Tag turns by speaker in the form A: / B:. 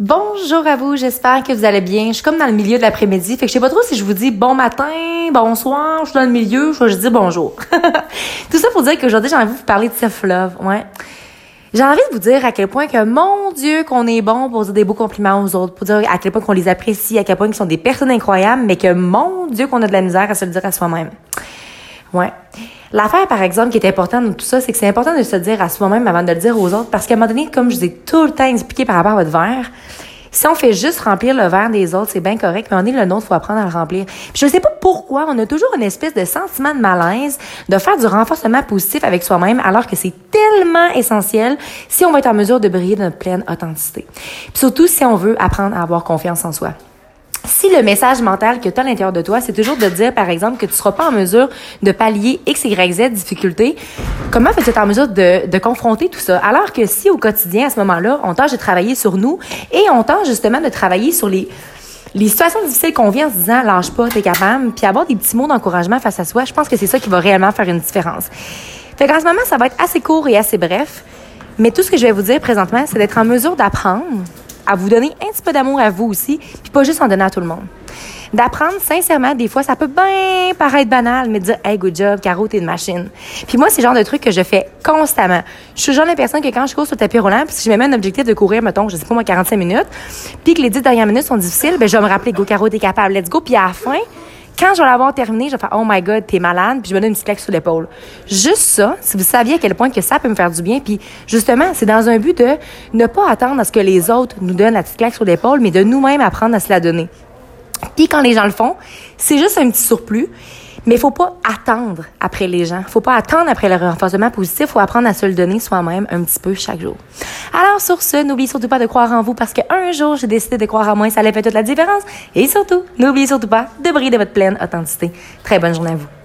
A: Bonjour à vous, j'espère que vous allez bien. Je suis comme dans le milieu de l'après-midi, fait que je sais pas trop si je vous dis bon matin, bonsoir, je suis dans le milieu, je vais juste dire bonjour. Tout ça pour dire qu'aujourd'hui, j'ai envie de vous parler de self-love, ouais. J'ai envie de vous dire à quel point que, mon Dieu, qu'on est bon pour dire des beaux compliments aux autres, pour dire à quel point qu'on les apprécie, à quel point qu'ils sont des personnes incroyables, mais que, mon Dieu, qu'on a de la misère à se le dire à soi-même. Ouais. L'affaire, par exemple, qui est importante dans tout ça, c'est que c'est important de se dire à soi-même avant de le dire aux autres, parce qu'à un moment donné, comme je vous ai tout le temps expliqué par rapport à votre verre, si on fait juste remplir le verre des autres, c'est bien correct, mais on est le nôtre, faut apprendre à le remplir. Je ne sais pas pourquoi, on a toujours une espèce de sentiment de malaise de faire du renforcement positif avec soi-même, alors que c'est tellement essentiel si on va être en mesure de briller de notre pleine authenticité. Surtout si on veut apprendre à avoir confiance en soi si le message mental que tu as à l'intérieur de toi, c'est toujours de dire, par exemple, que tu seras pas en mesure de pallier X, Y, Z difficultés, comment fais-tu être en mesure de, de confronter tout ça? Alors que si au quotidien, à ce moment-là, on tâche de travailler sur nous et on tâche justement de travailler sur les, les situations difficiles qu'on vit en se disant, lâche pas, t'es capable, puis avoir des petits mots d'encouragement face à soi, je pense que c'est ça qui va réellement faire une différence. Fait qu'en ce moment, ça va être assez court et assez bref, mais tout ce que je vais vous dire présentement, c'est d'être en mesure d'apprendre à vous donner un petit peu d'amour à vous aussi, puis pas juste en donner à tout le monde. D'apprendre sincèrement, des fois, ça peut bien paraître banal, mais de dire Hey, good job, Caro, t'es une machine. Puis moi, c'est le genre de truc que je fais constamment. Je suis genre de personne que quand je cours sur le tapis roulant, puis si je me mets un objectif de courir, mettons, je sais pas moi, 45 minutes, puis que les 10 dernières minutes sont difficiles, ben je vais me rappeler Go, Caro, t'es capable, let's go. Puis à la fin, quand je vais l'avoir terminé, je vais faire Oh my God, t'es malade, puis je me donne une petite claque sur l'épaule. Juste ça, si vous saviez à quel point que ça peut me faire du bien, puis justement, c'est dans un but de ne pas attendre à ce que les autres nous donnent la petite claque sur l'épaule, mais de nous-mêmes apprendre à se la donner. Puis quand les gens le font, c'est juste un petit surplus. Mais il faut pas attendre après les gens. faut pas attendre après le renforcement positif. faut apprendre à se le donner soi-même un petit peu chaque jour. Alors, sur ce, n'oubliez surtout pas de croire en vous parce qu'un jour, j'ai décidé de croire en moi et ça allait faire toute la différence. Et surtout, n'oubliez surtout pas de briller de votre pleine authenticité. Très bonne journée à vous.